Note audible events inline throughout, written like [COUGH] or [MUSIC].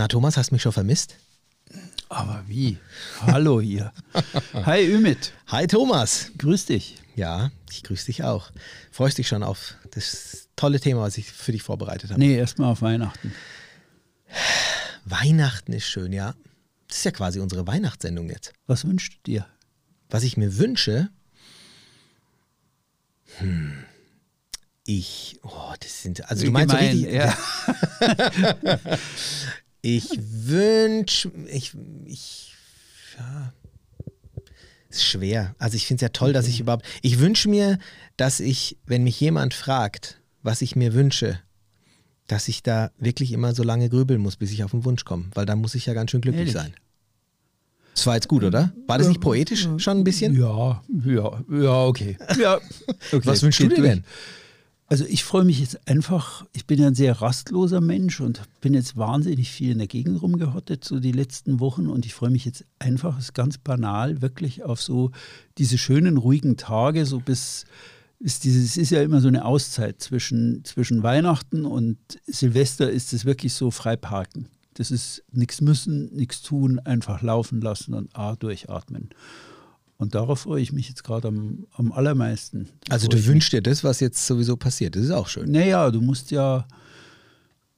Na, Thomas, hast du mich schon vermisst? Aber wie? Hallo hier. [LAUGHS] Hi Ümit. Hi Thomas. Grüß dich. Ja, ich grüße dich auch. Freust dich schon auf das tolle Thema, was ich für dich vorbereitet habe? Nee, erstmal auf Weihnachten. Weihnachten ist schön, ja. Das ist ja quasi unsere Weihnachtssendung jetzt. Was wünschst du dir? Was ich mir wünsche, hm, ich, oh, das sind, also du meinst so richtig, ja. [LAUGHS] [LAUGHS] ich wünsche, ich, ich, ja, ist schwer. Also ich finde es ja toll, dass ich überhaupt, ich wünsche mir, dass ich, wenn mich jemand fragt, was ich mir wünsche, dass ich da wirklich immer so lange grübeln muss, bis ich auf den Wunsch komme, weil da muss ich ja ganz schön glücklich Ehrlich? sein. Das war jetzt gut, oder? War das nicht poetisch schon ein bisschen? Ja, ja, ja, okay. [LAUGHS] Ja, okay. Was wünschst du dir durch. Also ich freue mich jetzt einfach, ich bin ja ein sehr rastloser Mensch und bin jetzt wahnsinnig viel in der Gegend rumgehottet, so die letzten Wochen. Und ich freue mich jetzt einfach, ist ganz banal, wirklich auf so diese schönen, ruhigen Tage, so bis, bis dieses, es ist ja immer so eine Auszeit zwischen, zwischen Weihnachten und Silvester ist es wirklich so frei parken. Das ist nichts müssen, nichts tun, einfach laufen lassen und A, durchatmen. Und darauf freue ich mich jetzt gerade am, am allermeisten. Also du wünschst dir das, was jetzt sowieso passiert. Das ist auch schön. Naja, du musst ja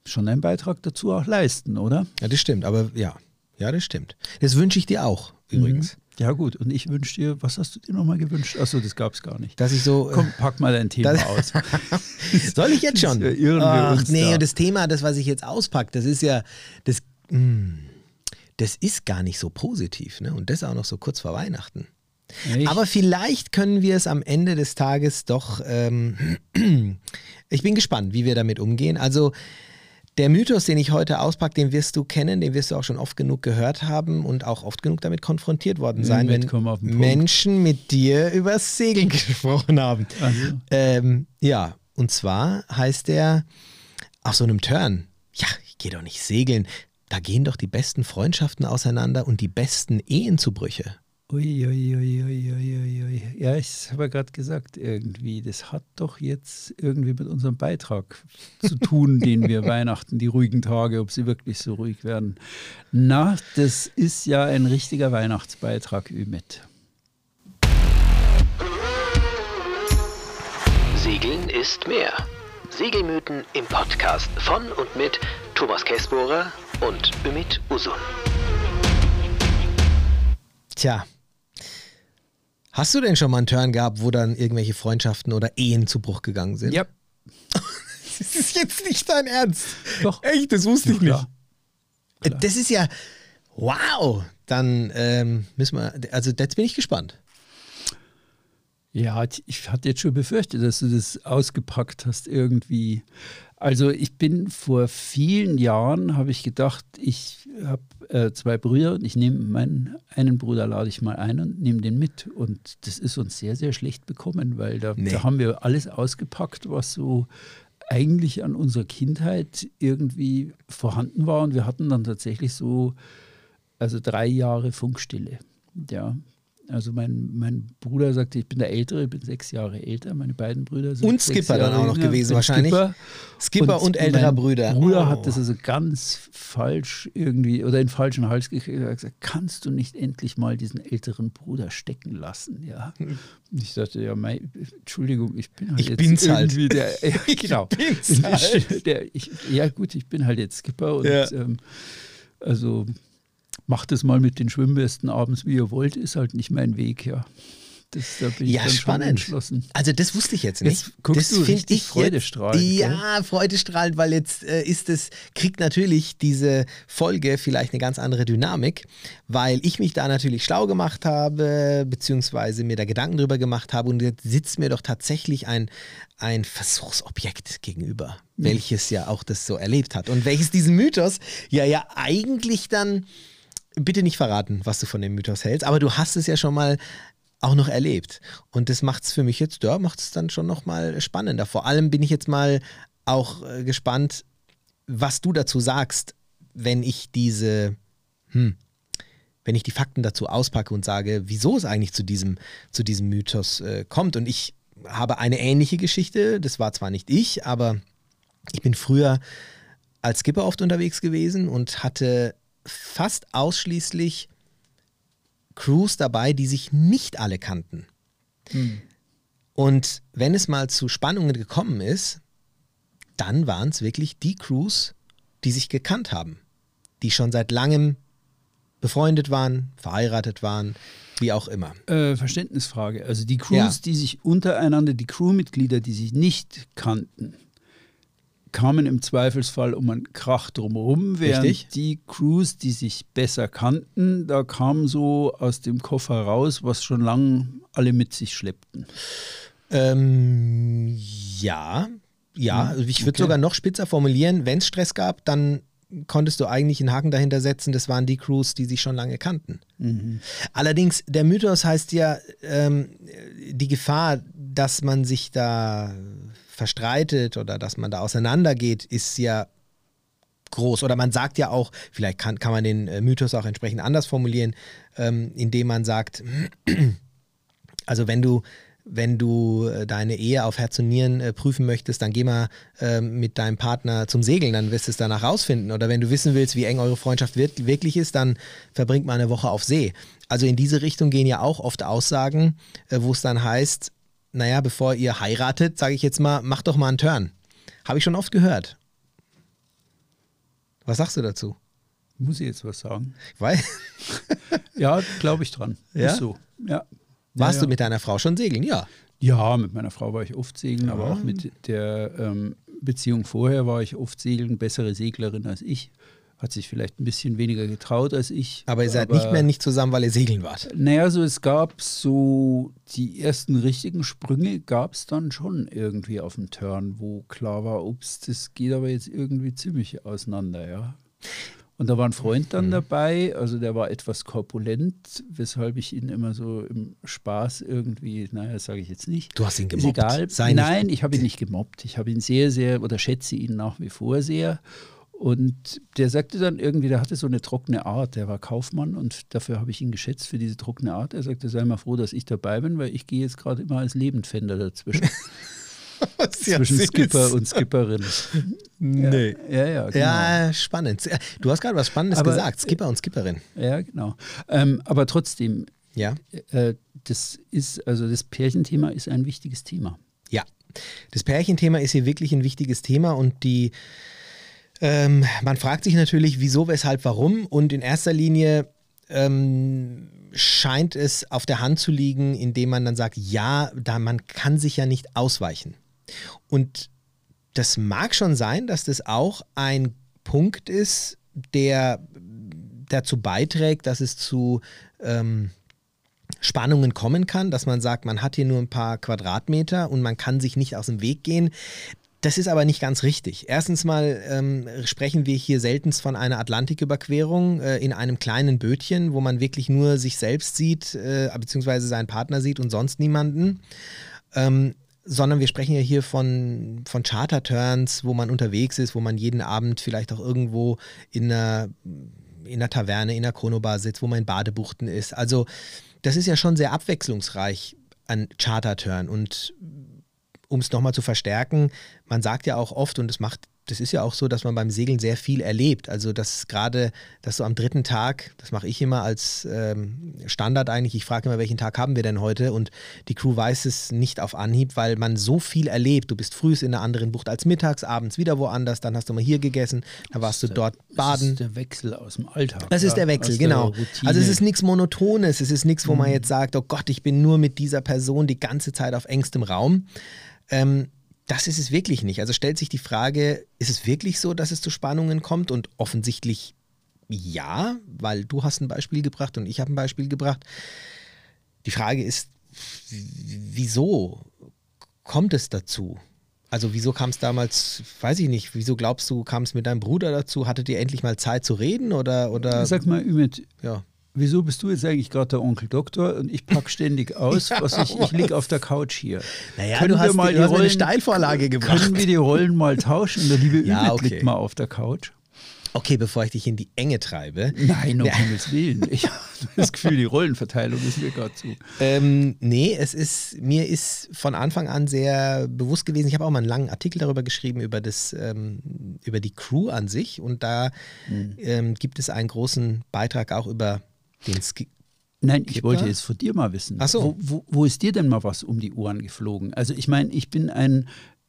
schon einen Beitrag dazu auch leisten, oder? Ja, das stimmt. Aber ja, ja, das stimmt. Das wünsche ich dir auch übrigens. Ja gut, und ich wünsche dir, was hast du dir nochmal gewünscht? Achso, das gab es gar nicht. Dass ich so. äh, Komm, pack mal dein Thema Das- aus. [LAUGHS] Soll ich jetzt schon? Irren wir Ach, uns nee, da. das Thema, das, was ich jetzt auspacke, das ist ja, das, mm, das ist gar nicht so positiv, ne? Und das auch noch so kurz vor Weihnachten. Echt? Aber vielleicht können wir es am Ende des Tages doch, ähm, [CLEARS THROAT] ich bin gespannt, wie wir damit umgehen. Also, der Mythos, den ich heute auspacke, den wirst du kennen, den wirst du auch schon oft genug gehört haben und auch oft genug damit konfrontiert worden sein, Mit, wenn. Menschen mit dir über Segeln [LAUGHS] gesprochen haben. Also, Ähm, ja, und zwar heißt der auf so einem Turn, ja, ich gehe doch nicht segeln, da gehen doch die besten Freundschaften auseinander und die besten Ehen zu Brüche. Ui, ui, ui, ui, ui, ui, ui. Ja, ich habe ja gerade gesagt, irgendwie, das hat doch jetzt irgendwie mit unserem Beitrag zu tun, [LAUGHS] den wir Weihnachten, die ruhigen Tage, ob sie wirklich so ruhig werden. Na, das ist ja ein richtiger Weihnachtsbeitrag, Ümit. Segeln ist mehr. Segelmythen im Podcast von und mit Thomas Käsbohrer und Ümit Usun. Tja, hast du denn schon mal einen Turn gehabt, wo dann irgendwelche Freundschaften oder Ehen zu Bruch gegangen sind? Ja, [LAUGHS] Das ist jetzt nicht dein Ernst. Doch. Echt, das wusste ich klar. nicht. Äh, Das ist ja, wow. Dann ähm, müssen wir, also jetzt bin ich gespannt. Ja, ich hatte jetzt schon befürchtet, dass du das ausgepackt hast irgendwie. Also ich bin vor vielen Jahren, habe ich gedacht, ich habe äh, zwei Brüder und ich nehme meinen einen Bruder lade ich mal ein und nehme den mit. Und das ist uns sehr, sehr schlecht bekommen, weil da, Nee. da haben wir alles ausgepackt, was so eigentlich an unserer Kindheit irgendwie vorhanden war. Und wir hatten dann tatsächlich so, also drei Jahre Funkstille. Ja. Also mein, mein Bruder sagte, ich bin der Ältere, ich bin sechs Jahre älter. Meine beiden Brüder sind Und Skipper dann auch noch jünger. gewesen wahrscheinlich. Skipper. Skipper und älterer mein Brüder. Bruder Oh. hat das also ganz falsch irgendwie oder in den falschen Hals gekriegt. Er hat gesagt, kannst du nicht endlich mal diesen älteren Bruder stecken lassen? Ja. Und ich dachte, ja, mei, Entschuldigung, ich bin halt Ich jetzt bin's halt. irgendwie der, [LAUGHS] genau. bin's halt. [LAUGHS] Der, ich, ja gut, ich bin halt jetzt Skipper und Ja. ähm, also macht es mal mit den Schwimmwesten abends, wie ihr wollt, ist halt nicht mein Weg, ja. Das, da bin ich Ja, dann schon spannend. entschlossen. Also das wusste ich jetzt nicht. Jetzt guckst das du find richtig ich freudestrahlend, Jetzt, ja, freudestrahlend, weil jetzt äh, ist es, kriegt natürlich diese Folge vielleicht eine ganz andere Dynamik, weil ich mich da natürlich schlau gemacht habe, beziehungsweise mir da Gedanken drüber gemacht habe und jetzt sitzt mir doch tatsächlich ein, ein Versuchsobjekt gegenüber, welches ja auch das so erlebt hat und welches diesen Mythos ja ja eigentlich dann bitte nicht verraten, was du von dem Mythos hältst, aber du hast es ja schon mal auch noch erlebt. Und das macht es für mich jetzt, ja, macht es dann schon nochmal spannender. Vor allem bin ich jetzt mal auch äh, gespannt, was du dazu sagst, wenn ich diese, hm, wenn ich die Fakten dazu auspacke und sage, wieso es eigentlich zu diesem, zu diesem Mythos äh, kommt. Und ich habe eine ähnliche Geschichte, das war zwar nicht ich, aber ich bin früher als Skipper oft unterwegs gewesen und hatte fast ausschließlich Crews dabei, die sich nicht alle kannten. Und wenn es mal zu Spannungen gekommen ist, dann waren es wirklich die Crews, die sich gekannt haben, die schon seit langem befreundet waren, verheiratet waren, wie auch immer. Äh, Verständnisfrage. Also die Crews, Ja. die sich untereinander, die Crewmitglieder, die sich nicht kannten, kamen im Zweifelsfall um einen Krach drumherum, während Richtig. die Crews, die sich besser kannten, da kam so aus dem Koffer raus, was schon lange alle mit sich schleppten. Ähm, ja, ja. Also ich würde okay. sogar noch spitzer formulieren, wenn es Stress gab, dann konntest du eigentlich einen Haken dahinter setzen, das waren die Crews, die sich schon lange kannten. Allerdings, der Mythos heißt ja, ähm, die Gefahr, dass man sich da verstreitet oder dass man da auseinandergeht, ist ja groß. Oder man sagt ja auch, vielleicht kann, kann man den äh, Mythos auch entsprechend anders formulieren, ähm, indem man sagt, [CLEARS THROAT] also wenn du, wenn du äh, deine Ehe auf Herz und Nieren äh, prüfen möchtest, dann geh mal ähm, mit deinem Partner zum Segeln, dann wirst du es danach rausfinden. Oder wenn du wissen willst, wie eng eure Freundschaft wird, wirklich ist, dann verbringt mal eine Woche auf See. Also in diese Richtung gehen ja auch oft Aussagen, äh, wo es dann heißt, naja, bevor ihr heiratet, sage ich jetzt mal, macht doch mal einen Turn. Habe ich schon oft gehört. Was sagst du dazu? Muss ich jetzt was sagen? Weil, [LAUGHS] Ja, glaube ich dran. Ja? Ist so. Ja. warst ja, du ja. mit deiner Frau schon segeln? Ja. Ja, mit meiner Frau war ich oft segeln, aber Ja. auch mit der ähm, Beziehung vorher war ich oft segeln, bessere Seglerin als ich. Hat sich vielleicht ein bisschen weniger getraut als ich. Aber ihr seid nicht mehr nicht zusammen, weil ihr segeln wart. Naja, so es gab so die ersten richtigen Sprünge gab es dann schon irgendwie auf dem Turn, wo klar war, ups, das geht aber jetzt irgendwie ziemlich auseinander, ja. Und da war ein Freund Mhm. dann dabei, also der war etwas korpulent, weshalb ich ihn immer so im Spaß irgendwie, naja, sage ich jetzt nicht. Du hast ihn Ist gemobbt. egal. Sei nicht- Nein, ich habe ihn nicht gemobbt. Ich habe ihn sehr, sehr oder schätze ihn nach wie vor sehr. Und der sagte dann irgendwie, der hatte so eine trockene Art. Der war Kaufmann und dafür habe ich ihn geschätzt für diese trockene Art. Er sagte, sei mal froh, dass ich dabei bin, weil ich gehe jetzt gerade immer als Lebendfänder dazwischen. [LAUGHS] zwischen Skipper und Skipperin. Nee. Ja, ja, genau. Ja, spannend. Du hast gerade was Spannendes Aber- gesagt. Skipper und Skipperin. Ja, genau. Ähm, aber trotzdem, Ja. äh, das ist, also das Pärchenthema ist ein wichtiges Thema. Ja. Das Pärchenthema ist hier wirklich ein wichtiges Thema und die ähm, man fragt sich natürlich, wieso, weshalb, warum. Und in erster Linie ähm, scheint es auf der Hand zu liegen, indem man dann sagt, ja, da man kann sich ja nicht ausweichen. Und das mag schon sein, dass das auch ein Punkt ist, der dazu beiträgt, dass es zu ähm, Spannungen kommen kann, dass man sagt, man hat hier nur ein paar Quadratmeter und man kann sich nicht aus dem Weg gehen. Das ist aber nicht ganz richtig. Erstens mal ähm, sprechen wir hier seltenst von einer Atlantiküberquerung äh, in einem kleinen Bötchen, wo man wirklich nur sich selbst sieht, äh, beziehungsweise seinen Partner sieht und sonst niemanden. Ähm, sondern wir sprechen ja hier von, von Charter-Turns, wo man unterwegs ist, wo man jeden Abend vielleicht auch irgendwo in einer, in einer Taverne, in einer Chronobar sitzt, wo man in Badebuchten ist. Also das ist ja schon sehr abwechslungsreich an Charter-Turn und um es nochmal zu verstärken, man sagt ja auch oft, und das macht, das ist ja auch so, dass man beim Segeln sehr viel erlebt. Also, dass gerade, dass du am dritten Tag, das mache ich immer als ähm, Standard eigentlich, ich frage immer, welchen Tag haben wir denn heute? Und die Crew weiß es nicht auf Anhieb, weil man so viel erlebt. Du bist frühst in einer anderen Bucht als mittags, abends wieder woanders, dann hast du mal hier gegessen, dann warst du dort Das baden. ist der Wechsel aus dem Alltag. Das ist der Wechsel, der genau. Routine. Also es ist nichts Monotones, es ist nichts, wo Mhm. man jetzt sagt, oh Gott, ich bin nur mit dieser Person die ganze Zeit auf engstem Raum. Ähm, das ist es wirklich nicht. Also stellt sich die Frage, ist es wirklich so, dass es zu Spannungen kommt? Und offensichtlich ja, weil du hast ein Beispiel gebracht und ich habe ein Beispiel gebracht. Die Frage ist, wieso kommt es dazu? Also wieso kam es damals, weiß ich nicht, wieso glaubst du, kam es mit deinem Bruder dazu? Hattet ihr endlich mal Zeit zu reden oder, oder Sag mal, Ümit, ja. Wieso bist du jetzt eigentlich gerade der Onkel Doktor und ich pack ständig aus, [LAUGHS] was ich, ich liege auf der Couch hier. Naja, Können du wir hast, mal du die mir eine Rollen- Steilvorlage gebracht. Können wir die Rollen mal tauschen? Der liebe Ja, okay. liegt mal auf der Couch. Okay, bevor ich dich in die Enge treibe. Nein, um [LAUGHS] Himmels Willen. Ich habe das Gefühl, die Rollenverteilung ist mir gerade zu. Ähm, nee, es ist, mir ist von Anfang an sehr bewusst gewesen. Ich habe auch mal einen langen Artikel darüber geschrieben, über, das, ähm, über die Crew an sich. Und da mhm. ähm, gibt es einen großen Beitrag auch über den Sk Nein, ich wollte jetzt von dir mal wissen. Ach so. Wo, wo, wo, ist dir denn mal was um die Ohren geflogen? Also ich meine, ich bin ein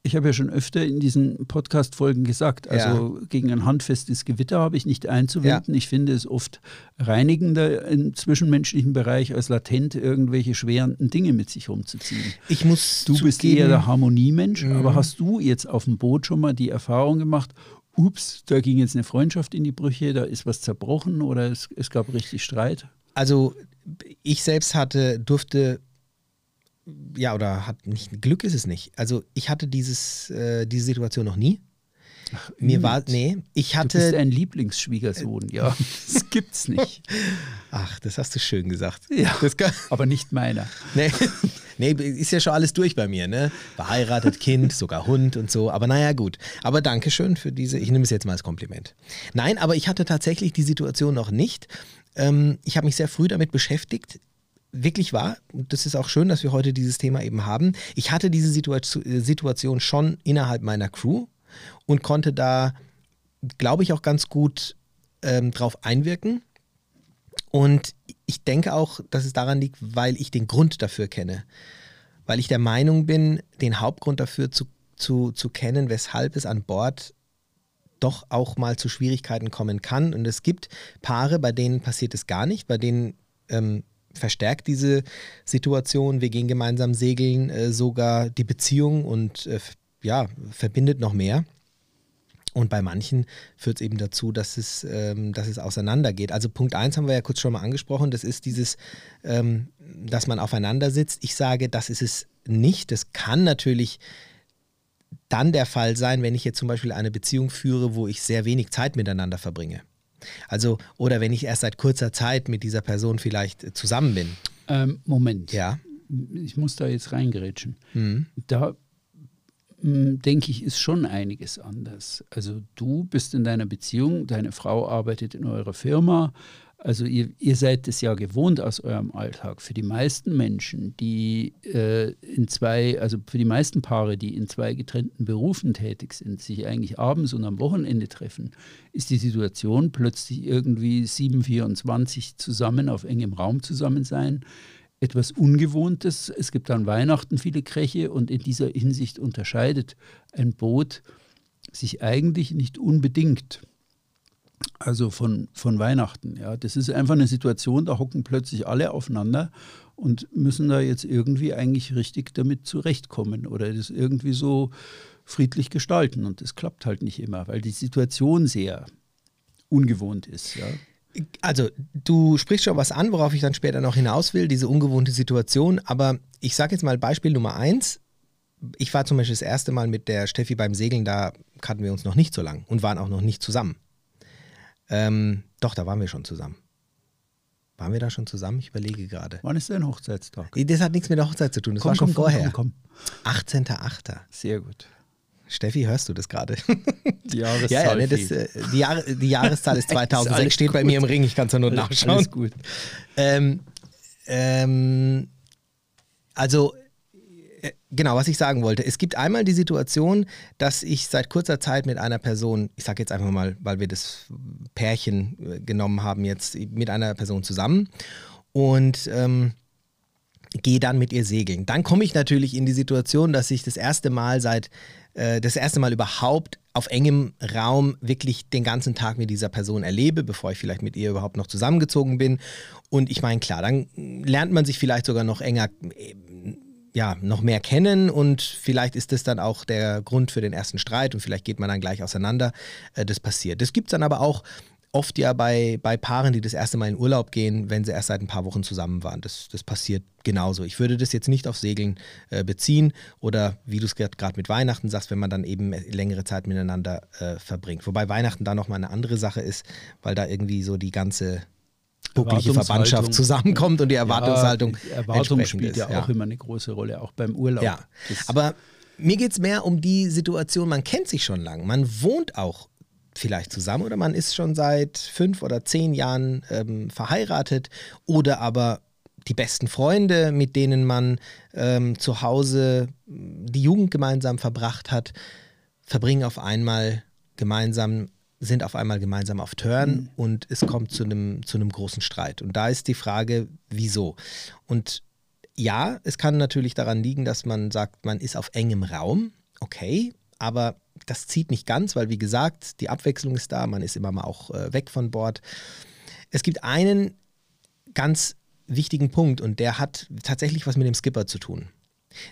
ich habe ja schon öfter in diesen Podcast-Folgen gesagt, also ja. gegen ein handfestes Gewitter habe ich nicht einzuwenden. Ja. Ich finde es oft reinigender im zwischenmenschlichen Bereich, als latent irgendwelche schwerenden Dinge mit sich rumzuziehen. Ich muss du bist eher der Harmoniemensch, mhm. aber hast du jetzt auf dem Boot schon mal die Erfahrung gemacht, ups, da ging jetzt eine Freundschaft in die Brüche, da ist was zerbrochen oder es, es gab richtig Streit? Also ich selbst hatte, durfte ja, oder hat nicht, Glück ist es nicht. Also ich hatte dieses, äh, diese Situation noch nie. Ach, Mir war, nee, ich hatte. Du bist ein Lieblingsschwiegersohn, äh, ja. [LAUGHS] Das gibt's nicht. Ach, das hast du schön gesagt. Ja, aber nicht meiner. Nee, nee, ist ja schon alles durch bei mir, ne? Verheiratet, Kind, sogar Hund und so. Aber naja, gut. Aber danke schön für diese, ich nehme es jetzt mal als Kompliment. Nein, aber ich hatte tatsächlich die Situation noch nicht. Ähm, ich habe mich sehr früh damit beschäftigt wirklich wahr. Und das ist auch schön, dass wir heute dieses Thema eben haben. Ich hatte diese Situation schon innerhalb meiner Crew und konnte da, glaube ich, auch ganz gut ähm, drauf einwirken. Und ich denke auch, dass es daran liegt, weil ich den Grund dafür kenne. Weil ich der Meinung bin, den Hauptgrund dafür zu, zu, zu kennen, weshalb es an Bord doch auch mal zu Schwierigkeiten kommen kann. Und es gibt Paare, bei denen passiert es gar nicht, bei denen ähm, verstärkt diese Situation. Wir gehen gemeinsam segeln, äh, sogar die Beziehung und äh, ja, verbindet noch mehr. Und bei manchen führt es eben dazu, dass es, ähm, dass es auseinandergeht. Also Punkt 1 haben wir ja kurz schon mal angesprochen, das ist dieses, ähm, dass man aufeinander sitzt. Ich sage, das ist es nicht. Das kann natürlich dann der Fall sein, wenn ich jetzt zum Beispiel eine Beziehung führe, wo ich sehr wenig Zeit miteinander verbringe. Also, oder wenn ich erst seit kurzer Zeit mit dieser Person vielleicht zusammen bin. Ähm, Moment. Ja. Ich muss da jetzt reingerätschen. Mhm. Da denke ich, ist schon einiges anders. Also du bist in deiner Beziehung, deine Frau arbeitet in eurer Firma, also ihr, ihr seid es ja gewohnt aus eurem Alltag. Für die meisten Menschen, die äh, in zwei, also für die meisten Paare, die in zwei getrennten Berufen tätig sind, sich eigentlich abends und am Wochenende treffen, ist die Situation plötzlich irgendwie 724 zusammen auf engem Raum zusammen sein etwas Ungewohntes. Es gibt an Weihnachten viele Kräche und in dieser Hinsicht unterscheidet ein Boot sich eigentlich nicht unbedingt also von, von Weihnachten. Ja. Das ist einfach eine Situation, da hocken plötzlich alle aufeinander und müssen da jetzt irgendwie eigentlich richtig damit zurechtkommen oder das irgendwie so friedlich gestalten. Und das klappt halt nicht immer, weil die Situation sehr ungewohnt ist. Ja. Also, du sprichst schon was an, worauf ich dann später noch hinaus will, diese ungewohnte Situation. Aber ich sage jetzt mal Beispiel Nummer eins. Ich war zum Beispiel das erste Mal mit der Steffi beim Segeln, da kannten wir uns noch nicht so lang und waren auch noch nicht zusammen. Ähm, doch, da waren wir schon zusammen. Waren wir da schon zusammen? Ich überlege gerade. Wann ist dein Hochzeitstag? Das hat nichts mit der Hochzeit zu tun. Das komm, war schon komm, vorher. Komm, komm. 18.8. Sehr gut. Steffi, hörst du das gerade? [LAUGHS] Die Jahreszahl. ja, ja ne, das, äh, die, Jahr, die, Jahreszahl ist [LAUGHS] 2006, steht gut. bei mir im Ring, ich kann es ja nur nachschauen. Alles gut. Ähm, ähm, also äh, genau, was ich sagen wollte. Es gibt einmal die Situation, dass ich seit kurzer Zeit mit einer Person, ich sage jetzt einfach mal, weil wir das Pärchen äh, genommen haben, jetzt mit einer Person zusammen und ähm, gehe dann mit ihr segeln. Dann komme ich natürlich in die Situation, dass ich das erste Mal seit, äh, das erste Mal überhaupt auf engem Raum wirklich den ganzen Tag mit dieser Person erlebe, bevor ich vielleicht mit ihr überhaupt noch zusammengezogen bin. Und ich meine, klar, dann lernt man sich vielleicht sogar noch enger ja, noch mehr kennen und vielleicht ist das dann auch der Grund für den ersten Streit und vielleicht geht man dann gleich auseinander. Äh, das passiert. Das gibt es dann aber auch oft ja bei, bei Paaren, die das erste Mal in Urlaub gehen, wenn sie erst seit ein paar Wochen zusammen waren. Das, das passiert genauso. Ich würde das jetzt nicht auf Segeln äh, beziehen oder wie du es gerade mit Weihnachten sagst, wenn man dann eben längere Zeit miteinander äh, verbringt. Wobei Weihnachten da nochmal eine andere Sache ist, weil da irgendwie so die ganze bucklige Verwandtschaft zusammenkommt und die Erwartungshaltung. Ja, die Erwartung spielt ja, ja auch immer eine große Rolle, auch beim Urlaub. Ja, aber mir geht es mehr um die Situation, man kennt sich schon lang, man wohnt auch vielleicht zusammen oder man ist schon seit fünf oder zehn Jahren ähm, verheiratet oder aber die besten Freunde, mit denen man ähm, zu Hause die Jugend gemeinsam verbracht hat, verbringen auf einmal gemeinsam, sind auf einmal gemeinsam auf Turn mhm. und es kommt zu einem, zu einem großen Streit. Und da ist die Frage, wieso? Und ja, es kann natürlich daran liegen, dass man sagt, man ist auf engem Raum, okay, aber das zieht nicht ganz, weil wie gesagt, die Abwechslung ist da, man ist immer mal auch äh, weg von Bord. Es gibt einen ganz wichtigen Punkt und der hat tatsächlich was mit dem Skipper zu tun.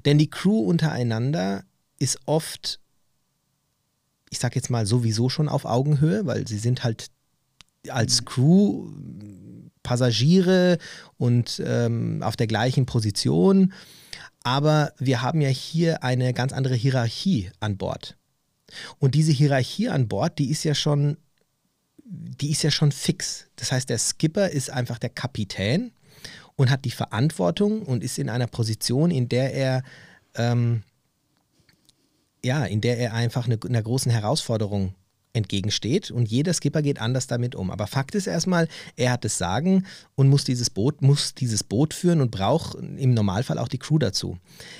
Denn die Crew untereinander ist oft, ich sag jetzt mal sowieso schon auf Augenhöhe, weil sie sind halt als Crew Passagiere und ähm, auf der gleichen Position. Aber wir haben ja hier eine ganz andere Hierarchie an Bord. Und diese Hierarchie an Bord, die ist ja schon, die ist ja schon fix. Das heißt, der Skipper ist einfach der Kapitän und hat die Verantwortung und ist in einer Position, in der er ähm, ja, in der er einfach eine, einer großen Herausforderung entgegensteht und jeder Skipper geht anders damit um. Aber Fakt ist erstmal, er hat das Sagen und muss dieses Boot, muss dieses Boot führen und braucht im Normalfall auch die Crew dazu.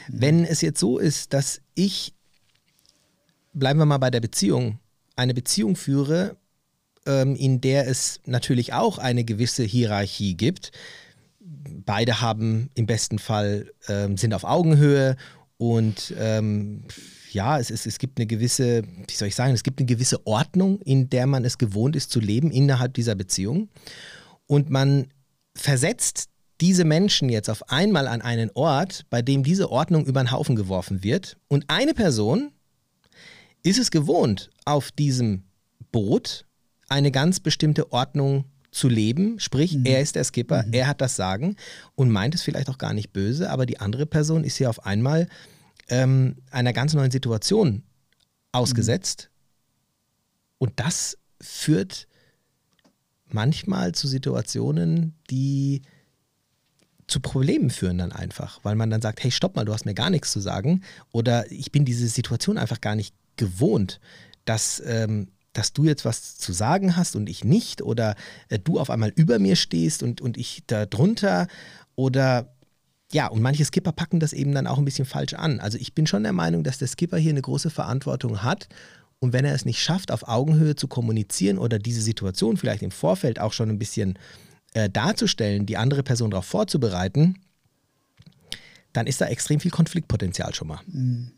Mhm. Wenn es jetzt so ist, dass ich, bleiben wir mal bei der Beziehung, eine Beziehung führe, ähm, in der es natürlich auch eine gewisse Hierarchie gibt, beide haben im besten Fall, ähm, sind auf Augenhöhe und ähm, ja, es, es, es gibt eine gewisse, wie soll ich sagen, es gibt eine gewisse Ordnung, in der man es gewohnt ist zu leben innerhalb dieser Beziehung. Und man versetzt diese Menschen jetzt auf einmal an einen Ort, bei dem diese Ordnung über den Haufen geworfen wird. Und eine Person ist es gewohnt, auf diesem Boot eine ganz bestimmte Ordnung zu leben, sprich, mhm. er ist der Skipper, mhm. er hat das Sagen und meint es vielleicht auch gar nicht böse, aber die andere Person ist hier auf einmal ähm, einer ganz neuen Situation ausgesetzt. Mhm. Und das führt manchmal zu Situationen, die zu Problemen führen dann einfach, weil man dann sagt, hey, stopp mal, du hast mir gar nichts zu sagen oder ich bin diese Situation einfach gar nicht gewohnt, dass, ähm, dass du jetzt was zu sagen hast und ich nicht oder äh, du auf einmal über mir stehst und, und ich da drunter oder ja, und manche Skipper packen das eben dann auch ein bisschen falsch an. Also ich bin schon der Meinung, dass der Skipper hier eine große Verantwortung hat. Und wenn er es nicht schafft, auf Augenhöhe zu kommunizieren oder diese Situation vielleicht im Vorfeld auch schon ein bisschen äh, darzustellen, die andere Person darauf vorzubereiten, dann ist da extrem viel Konfliktpotenzial schon mal. Mhm.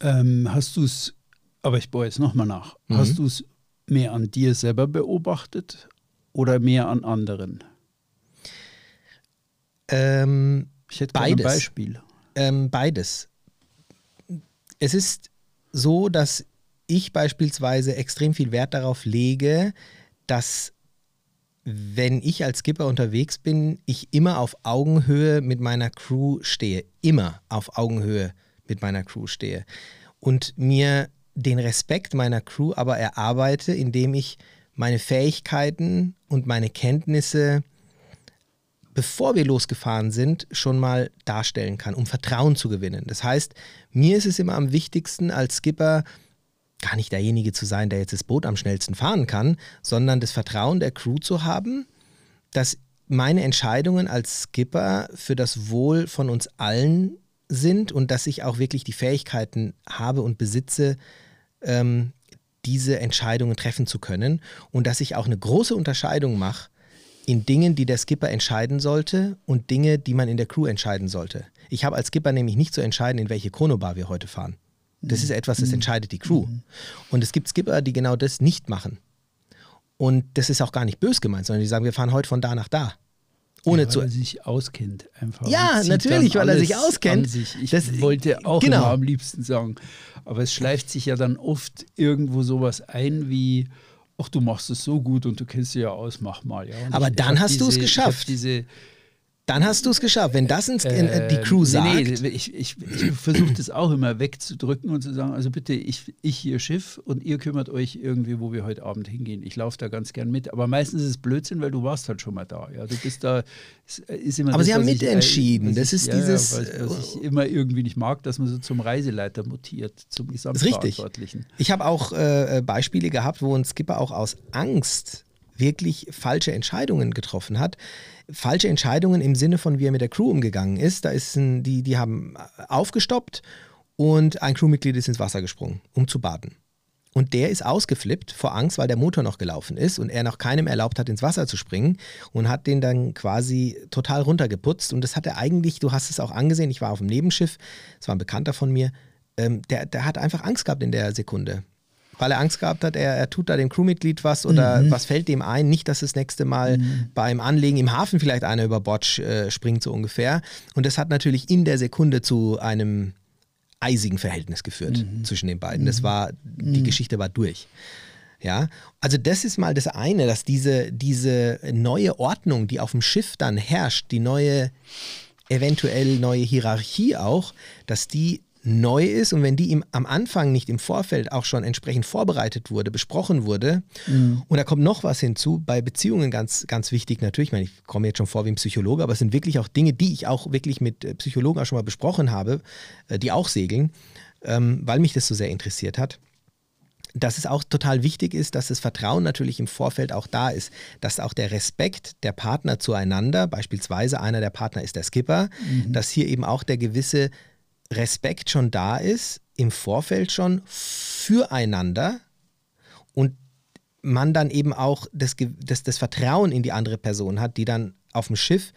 Ähm, hast du es, aber ich bohre jetzt nochmal nach, mhm. hast du es mehr an dir selber beobachtet oder mehr an anderen? Ähm, ich hätte beides. ein Beispiel. Ähm, beides. Es ist so, dass ich beispielsweise extrem viel Wert darauf lege, dass wenn ich als Skipper unterwegs bin, ich immer auf Augenhöhe mit meiner Crew stehe. Immer auf Augenhöhe mit meiner Crew stehe. Und mir den Respekt meiner Crew aber erarbeite, indem ich meine Fähigkeiten und meine Kenntnisse bevor wir losgefahren sind, schon mal darstellen kann, um Vertrauen zu gewinnen. Das heißt, mir ist es immer am wichtigsten als Skipper, gar nicht derjenige zu sein, der jetzt das Boot am schnellsten fahren kann, sondern das Vertrauen der Crew zu haben, dass meine Entscheidungen als Skipper für das Wohl von uns allen sind und dass ich auch wirklich die Fähigkeiten habe und besitze, ähm, diese Entscheidungen treffen zu können und dass ich auch eine große Unterscheidung mache in Dingen, die der Skipper entscheiden sollte und Dinge, die man in der Crew entscheiden sollte. Ich habe als Skipper nämlich nicht zu entscheiden, in welche Chronobar wir heute fahren. Das ist etwas, das mhm. entscheidet die Crew. Mhm. Und es gibt Skipper, die genau das nicht machen. Und das ist auch gar nicht bös gemeint, sondern die sagen, wir fahren heute von da nach da. Ohne ja, weil zu. er sich auskennt einfach. Ja, natürlich, weil er sich auskennt. Sich. Ich das, wollte auch genau. am liebsten sagen. Aber es schleift sich ja dann oft irgendwo sowas ein wie, ach, du machst es so gut und du kennst dich ja aus, mach mal. Ja. Aber ich, dann ich hast du es geschafft. diese, Dann hast du es geschafft. Wenn das ins, in, äh, die Crew sagt. Nee, nee ich, ich, ich versuche das auch immer wegzudrücken und zu sagen, also bitte, ich, ich hier Schiff und ihr kümmert euch irgendwie, wo wir heute Abend hingehen. Ich laufe da ganz gern mit. Aber meistens ist es Blödsinn, weil du warst halt schon mal da. Ja, du bist da, ist immer Aber das, sie haben mitentschieden. das ist ja, dieses. Ja, was, was ich immer irgendwie nicht mag, dass man so zum Reiseleiter mutiert, zum Gesamtverantwortlichen. Richtig. Ich habe auch äh, Beispiele gehabt, wo ein Skipper auch aus Angst wirklich falsche Entscheidungen getroffen hat. Falsche Entscheidungen im Sinne von, wie er mit der Crew umgegangen ist. Da ist ein, die, die haben aufgestoppt und ein Crewmitglied ist ins Wasser gesprungen, um zu baden. Und der ist ausgeflippt vor Angst, weil der Motor noch gelaufen ist und er noch keinem erlaubt hat, ins Wasser zu springen und hat den dann quasi total runtergeputzt. Und das hat er eigentlich, du hast es auch angesehen, ich war auf dem Nebenschiff, das war ein Bekannter von mir, ähm, der, der hat einfach Angst gehabt in der Sekunde weil er Angst gehabt hat, er, er tut da dem Crewmitglied was oder mhm. was fällt dem ein. Nicht, dass das nächste Mal mhm. beim Anlegen im Hafen vielleicht einer über Bord äh, springt, so ungefähr. Und das hat natürlich in der Sekunde zu einem eisigen Verhältnis geführt mhm. zwischen den beiden. Das mhm. war, die mhm. Geschichte war durch. Ja, also das ist mal das eine, dass diese, diese neue Ordnung, die auf dem Schiff dann herrscht, die neue, eventuell neue Hierarchie auch, dass die neu ist und wenn die ihm am Anfang nicht im Vorfeld auch schon entsprechend vorbereitet wurde, besprochen wurde, mhm. und da kommt noch was hinzu, bei Beziehungen ganz, ganz wichtig natürlich, ich meine, ich komme jetzt schon vor wie ein Psychologe, aber es sind wirklich auch Dinge, die ich auch wirklich mit äh, Psychologen auch schon mal besprochen habe, äh, die auch segeln, ähm, weil mich das so sehr interessiert hat dass es auch total wichtig ist, dass das Vertrauen natürlich im Vorfeld auch da ist, dass auch der Respekt der Partner zueinander, beispielsweise einer der Partner ist der Skipper, mhm. dass hier eben auch der gewisse Respekt schon da ist, im Vorfeld schon füreinander und man dann eben auch das, das, das Vertrauen in die andere Person hat, die dann auf dem Schiff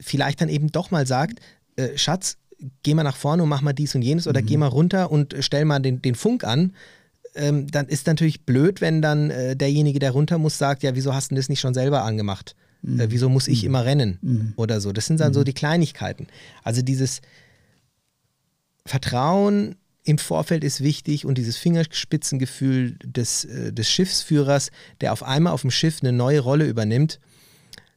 vielleicht dann eben doch mal sagt, äh, Schatz, geh mal nach vorne und mach mal dies und jenes oder mhm. geh mal runter und stell mal den, den Funk an. Ähm, dann ist natürlich blöd, wenn dann äh, derjenige, der runter muss, sagt, ja, wieso hast du das nicht schon selber angemacht? Mhm. Äh, wieso muss ich mhm. immer rennen? Mhm. Oder so. Das sind dann so mhm. die Kleinigkeiten. Also dieses, Vertrauen im Vorfeld ist wichtig und dieses Fingerspitzengefühl des, äh, des Schiffsführers, der auf einmal auf dem Schiff eine neue Rolle übernimmt.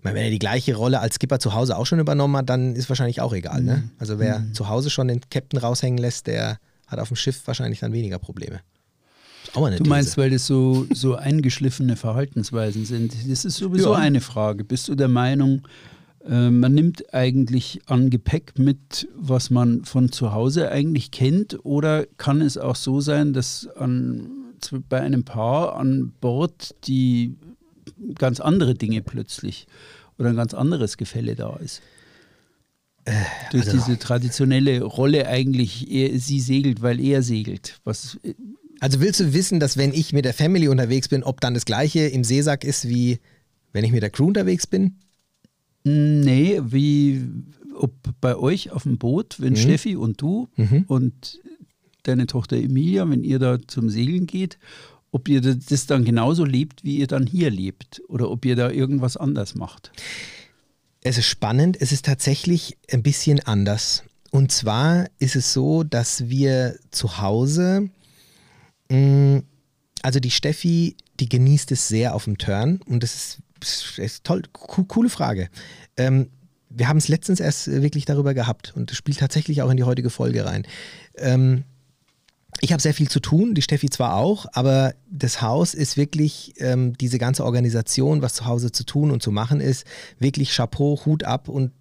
Meine, wenn er die gleiche Rolle als Skipper zu Hause auch schon übernommen hat, dann ist wahrscheinlich auch egal. Ne? Mhm. Also wer mhm. zu Hause schon den Captain raushängen lässt, der hat auf dem Schiff wahrscheinlich dann weniger Probleme. du These. meinst, weil das so, so eingeschliffene Verhaltensweisen sind. Das ist sowieso ja. eine Frage. Bist du der Meinung, man nimmt eigentlich an Gepäck mit, was man von zu Hause eigentlich kennt, oder kann es auch so sein, dass an, bei einem Paar an Bord die ganz andere Dinge plötzlich oder ein ganz anderes Gefälle da ist? Äh, Durch also, diese traditionelle Rolle eigentlich, er, sie segelt, weil er segelt. Was, äh, also willst du wissen, dass wenn ich mit der Family unterwegs bin, ob dann das gleiche im Seesack ist, wie wenn ich mit der Crew unterwegs bin? Nee, wie ob bei euch auf dem Boot, wenn mhm. Steffi und du mhm. und deine Tochter Emilia, wenn ihr da zum Segeln geht, ob ihr das dann genauso lebt, wie ihr dann hier lebt oder ob ihr da irgendwas anders macht. Es ist spannend, es ist tatsächlich ein bisschen anders. Und zwar ist es so, dass wir zu Hause, mm, also die Steffi, die genießt es sehr auf dem Turn und das ist ist toll, coole Frage. Ähm, wir haben es letztens erst wirklich darüber gehabt und es spielt tatsächlich auch in die heutige Folge rein. Ähm, ich habe sehr viel zu tun, die Steffi zwar auch, aber das Haus ist wirklich ähm, diese ganze Organisation, was zu Hause zu tun und zu machen ist, wirklich Chapeau, Hut ab und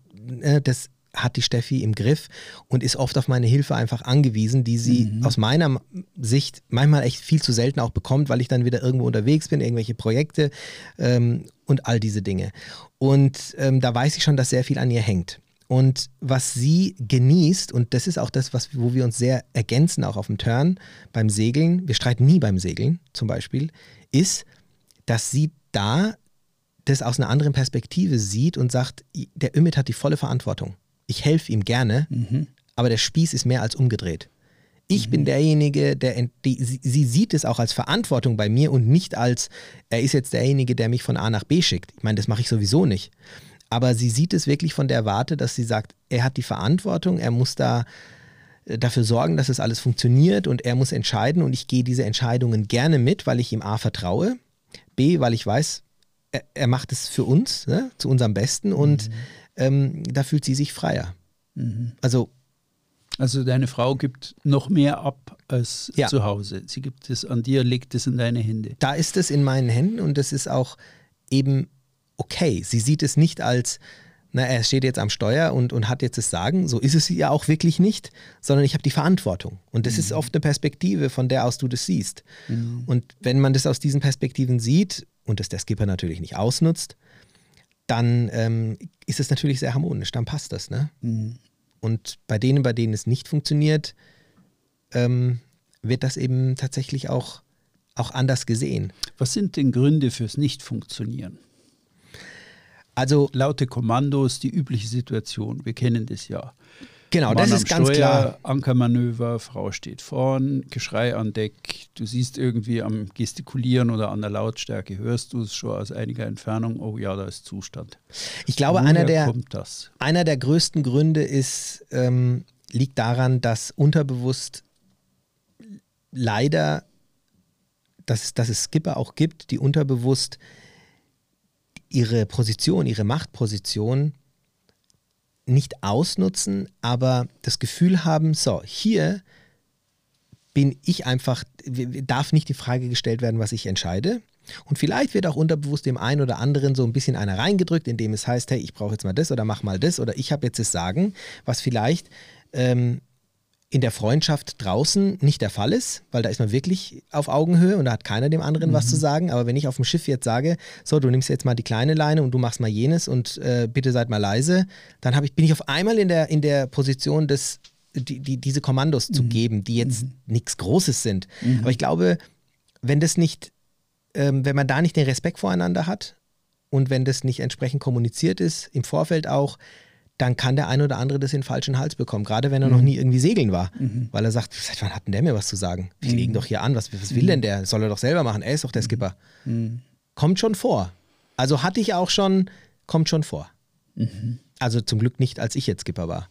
äh, das hat die Steffi im Griff und ist oft auf meine Hilfe einfach angewiesen, die sie mhm. aus meiner Sicht manchmal echt viel zu selten auch bekommt, weil ich dann wieder irgendwo unterwegs bin, irgendwelche Projekte ähm, und all diese Dinge. Und ähm, da weiß ich schon, dass sehr viel an ihr hängt. Und was sie genießt, und das ist auch das, was, wo wir uns sehr ergänzen, auch auf dem Turn, beim Segeln, wir streiten nie beim Segeln zum Beispiel, ist, dass sie da das aus einer anderen Perspektive sieht und sagt, der Ümit hat die volle Verantwortung ich helfe ihm gerne, mhm. aber der Spieß ist mehr als umgedreht. Ich mhm. bin derjenige, der die, sie, sie, sieht es auch als Verantwortung bei mir und nicht als, er ist jetzt derjenige, der mich von A nach B schickt. Ich meine, das mache ich sowieso nicht. Aber sie sieht es wirklich von der Warte, dass sie sagt, er hat die Verantwortung, er muss da äh, dafür sorgen, dass es alles funktioniert und er muss entscheiden und ich gehe diese Entscheidungen gerne mit, weil ich ihm A vertraue, B, weil ich weiß, er, er macht es für uns, ne, zu unserem Besten und mhm ähm, da fühlt sie sich freier. Also Also deine Frau gibt noch mehr ab als Ja. zu Hause. Sie gibt es an dir, legt es in deine Hände. da ist es in meinen Händen und das ist auch eben okay. Sie sieht es nicht als, na, er steht jetzt am Steuer und, und hat jetzt das Sagen. So ist es ja auch wirklich nicht, sondern ich habe die Verantwortung. Und das ist oft eine Perspektive, von der aus du das siehst. Und wenn man das aus diesen Perspektiven sieht und das der Skipper natürlich nicht ausnutzt, dann ähm, ist es natürlich sehr harmonisch, dann passt das. Ne? Und bei denen, bei denen es nicht funktioniert, ähm, wird das eben tatsächlich auch, auch anders gesehen. Was sind denn Gründe fürs Nicht-Funktionieren? Also Laute Kommandos, die übliche Situation. Wir kennen das ja. Genau, Mann das ist ganz Steuer, klar. Ankermanöver, Frau steht vorn, Geschrei an Deck. Du siehst irgendwie am Gestikulieren oder an der Lautstärke, hörst du es schon aus einiger Entfernung. Oh ja, da ist Zustand. Ich glaube, Woher einer der, einer der größten Gründe ist, ähm, liegt daran, dass unterbewusst leider, dass, es- dass es Skipper auch gibt, die unterbewusst ihre Position, ihre Machtposition nicht ausnutzen, aber das Gefühl haben, so, hier bin ich einfach, darf nicht die Frage gestellt werden, was ich entscheide. Und vielleicht wird auch unterbewusst dem einen oder anderen so ein bisschen einer reingedrückt, indem es heißt, hey, ich brauche jetzt mal das oder mach mal das oder ich habe jetzt das Sagen, was vielleicht ähm, in der Freundschaft draußen nicht der Fall ist, weil da ist man wirklich auf Augenhöhe und da hat keiner dem anderen was zu sagen. Aber wenn ich auf dem Schiff jetzt sage, so, du nimmst jetzt mal die kleine Leine und du machst mal jenes und äh, bitte seid mal leise, dann ich, bin ich auf einmal in der, in der Position, des, die, die, diese Kommandos zu geben, die jetzt nichts Großes sind. Aber ich glaube, wenn das nicht, ähm, wenn man da nicht den Respekt voreinander hat und wenn das nicht entsprechend kommuniziert ist, im Vorfeld auch, dann kann der ein oder andere das in den falschen Hals bekommen, gerade wenn er noch nie irgendwie segeln war, weil er sagt, seit wann hat denn der mir was zu sagen? Wir legen doch hier an, was, was will denn der? Soll er doch selber machen, er ist doch der Skipper. Kommt schon vor. Also hatte ich auch schon, kommt schon vor. Also zum Glück nicht, als ich jetzt Skipper war.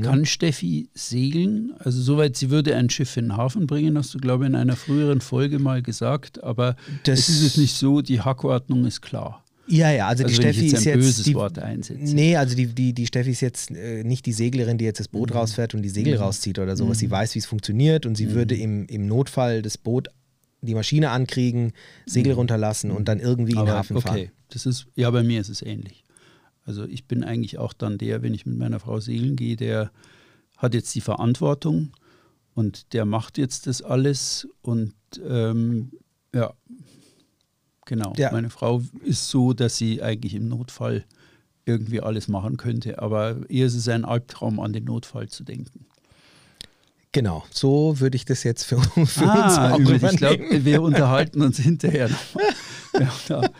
Kann Steffi segeln? Also soweit, sie würde ein Schiff in den Hafen bringen, hast du, glaube ich, in einer früheren Folge mal gesagt. Aber Das- es ist jetzt nicht so, die Hackordnung ist klar. Ja, ja, also, Also die Steffi ist jetzt. die, Wort einsetze. Nee, also die, die, die Steffi ist jetzt äh, nicht die Seglerin, die jetzt das Boot rausfährt und die Segel rauszieht oder sowas. Sie weiß, wie es funktioniert und sie würde im, im Notfall das Boot, die Maschine ankriegen, Segel runterlassen und dann irgendwie in den Aber Hafen okay, fahren. das ist, ja, bei mir ist es ähnlich. Also ich bin eigentlich auch dann der, wenn ich mit meiner Frau segeln gehe, der hat jetzt die Verantwortung und der macht jetzt das alles und ähm, ja, genau. Ja. Meine Frau ist so, dass sie eigentlich im Notfall irgendwie alles machen könnte, aber eher ist es ein Albtraum, an den Notfall zu denken. Genau, so würde ich das jetzt für, [LAUGHS] für uns Ah, auch über, ich glaube, wir unterhalten uns hinterher. [LAUGHS] Ja, da,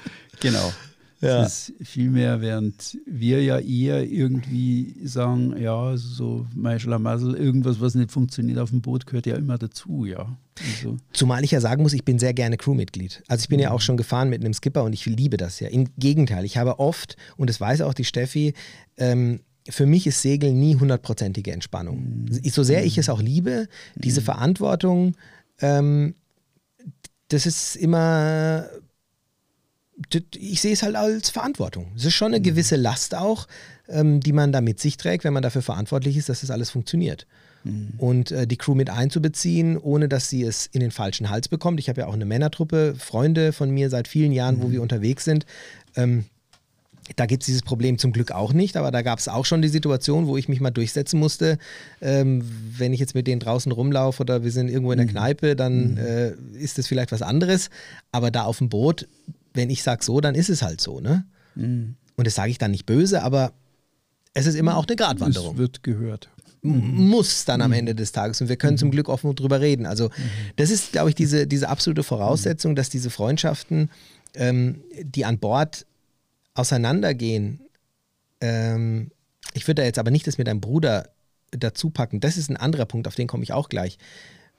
genau. Ja. Das ist viel mehr, während wir ja eher irgendwie sagen, ja, so mein Schlamassel, irgendwas, was nicht funktioniert auf dem Boot, gehört ja immer dazu, ja. Also, Zumal ich ja sagen muss, ich bin sehr gerne Crewmitglied. Also ich bin ja auch schon gefahren mit einem Skipper und ich liebe das ja. Im Gegenteil, ich habe oft, und das weiß auch die Steffi, ähm, für mich ist Segeln nie hundertprozentige Entspannung. So sehr ich es auch liebe, diese Verantwortung, ähm, das ist immer, ich sehe es halt als Verantwortung. Es ist schon eine gewisse Last auch, ähm, die man da mit sich trägt, wenn man dafür verantwortlich ist, dass das alles funktioniert. Und äh, die Crew mit einzubeziehen, ohne dass sie es in den falschen Hals bekommt. Ich habe ja auch eine Männertruppe, Freunde von mir seit vielen Jahren, wo wir unterwegs sind. Ähm, da gibt es dieses Problem zum Glück auch nicht, aber da gab es auch schon die Situation, wo ich mich mal durchsetzen musste. Ähm, wenn ich jetzt mit denen draußen rumlaufe oder wir sind irgendwo in der Kneipe, dann äh, ist das vielleicht was anderes. Aber da auf dem Boot, wenn ich sage so, dann ist es halt so. Ne? Und das sage ich dann nicht böse, aber es ist immer auch eine Gratwanderung es wird gehört. muss dann am Ende des Tages. Und wir können zum Glück offen drüber reden. Also das ist, glaube ich, diese, diese absolute Voraussetzung, dass diese Freundschaften, ähm, die an Bord auseinandergehen, ähm, ich würde da jetzt aber nicht das mit einem Bruder dazu packen. Das ist ein anderer Punkt, auf den komme ich auch gleich.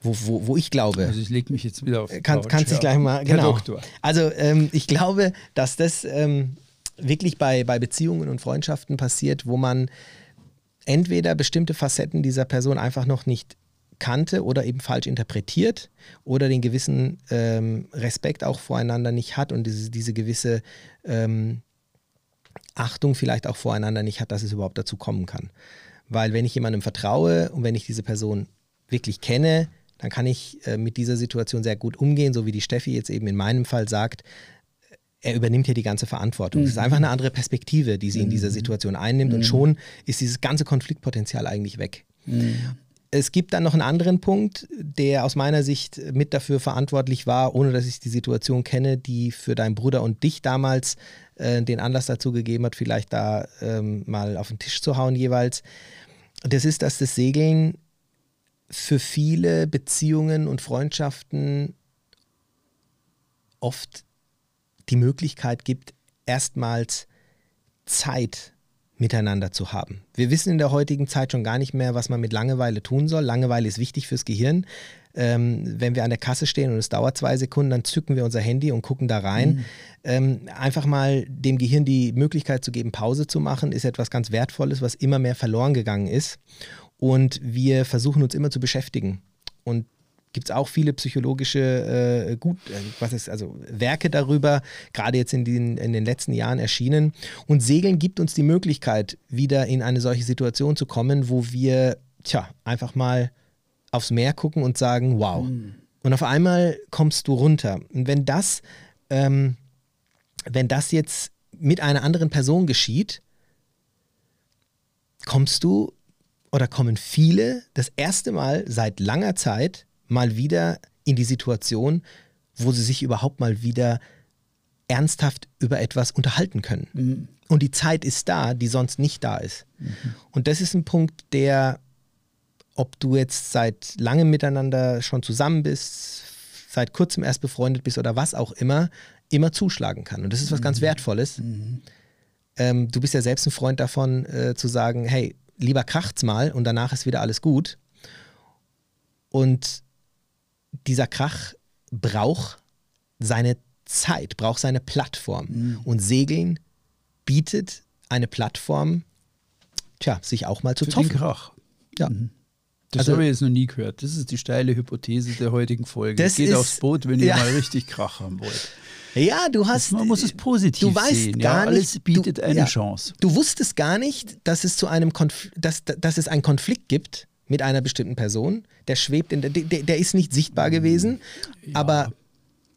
Wo, wo, wo ich glaube, Also ich lege mich jetzt wieder auf kann, Couch, kannst dich ja. gleich mal, genau. Also ähm, ich glaube, dass das ähm, wirklich bei, bei Beziehungen und Freundschaften passiert, wo man entweder bestimmte Facetten dieser Person einfach noch nicht kannte oder eben falsch interpretiert oder den gewissen ähm, Respekt auch voreinander nicht hat und diese, diese gewisse ähm, Achtung vielleicht auch voreinander nicht hat, dass es überhaupt dazu kommen kann. Weil wenn ich jemandem vertraue und wenn ich diese Person wirklich kenne, dann kann ich äh, mit dieser Situation sehr gut umgehen, so wie die Steffi jetzt eben in meinem Fall sagt, er übernimmt hier die ganze Verantwortung. Es ist einfach eine andere Perspektive, die sie in dieser Situation einnimmt und schon ist dieses ganze Konfliktpotenzial eigentlich weg. Es gibt dann noch einen anderen Punkt, der aus meiner Sicht mit dafür verantwortlich war, ohne dass ich die Situation kenne, die für deinen Bruder und dich damals äh, den Anlass dazu gegeben hat, vielleicht da ähm, mal auf den Tisch zu hauen jeweils. Das ist, dass das Segeln für viele Beziehungen und Freundschaften oft die Möglichkeit gibt, erstmals Zeit miteinander zu haben. Wir wissen in der heutigen Zeit schon gar nicht mehr, was man mit Langeweile tun soll. Langeweile ist wichtig fürs Gehirn. Ähm, wenn wir an der Kasse stehen und es dauert zwei Sekunden, dann zücken wir unser Handy und gucken da rein. Mhm. Ähm, einfach mal dem Gehirn die Möglichkeit zu geben, Pause zu machen, ist etwas ganz Wertvolles, was immer mehr verloren gegangen ist. Und wir versuchen uns immer zu beschäftigen. Und gibt es auch viele psychologische äh, gut, äh, was ist, also Werke darüber, gerade jetzt in den, in den letzten Jahren erschienen. Und Segeln gibt uns die Möglichkeit, wieder in eine solche Situation zu kommen, wo wir, tja, einfach mal aufs Meer gucken und sagen, wow. Mhm. Und auf einmal kommst du runter. Und wenn das, ähm, wenn das jetzt mit einer anderen Person geschieht, kommst du oder kommen viele das erste Mal seit langer Zeit mal wieder in die Situation, wo sie sich überhaupt mal wieder ernsthaft über etwas unterhalten können. Mhm. Und die Zeit ist da, die sonst nicht da ist. Mhm. Und das ist ein Punkt, der, ob du jetzt seit langem miteinander schon zusammen bist, seit kurzem erst befreundet bist oder was auch immer, immer zuschlagen kann. Und das ist was mhm. ganz Wertvolles. Mhm. Ähm, du bist ja selbst ein Freund davon, äh, zu sagen, hey, lieber kracht's mal und danach ist wieder alles gut. Und dieser Krach braucht seine Zeit, braucht seine Plattform. Mhm. Und Segeln bietet eine Plattform, tja, sich auch mal zu Für zoffen. Den Krach. Ja. Mhm. Das also, habe ich jetzt noch nie gehört. Das ist die steile Hypothese der heutigen Folge. Das Geht ist, aufs Boot, wenn ja. ihr mal richtig Krach haben wollt. [LAUGHS] Ja, du hast. man muss es positiv du weißt sehen. Gar ja, alles nicht, bietet du, eine ja, Chance. Du wusstest gar nicht, dass es zu einem Konf dass, dass es einen Konflikt gibt mit einer bestimmten Person. Der schwebt in der, der, der ist nicht sichtbar gewesen, ja. aber